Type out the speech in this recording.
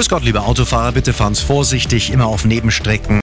Grüß Gott, liebe Autofahrer, bitte fahren Sie vorsichtig, immer auf Nebenstrecken.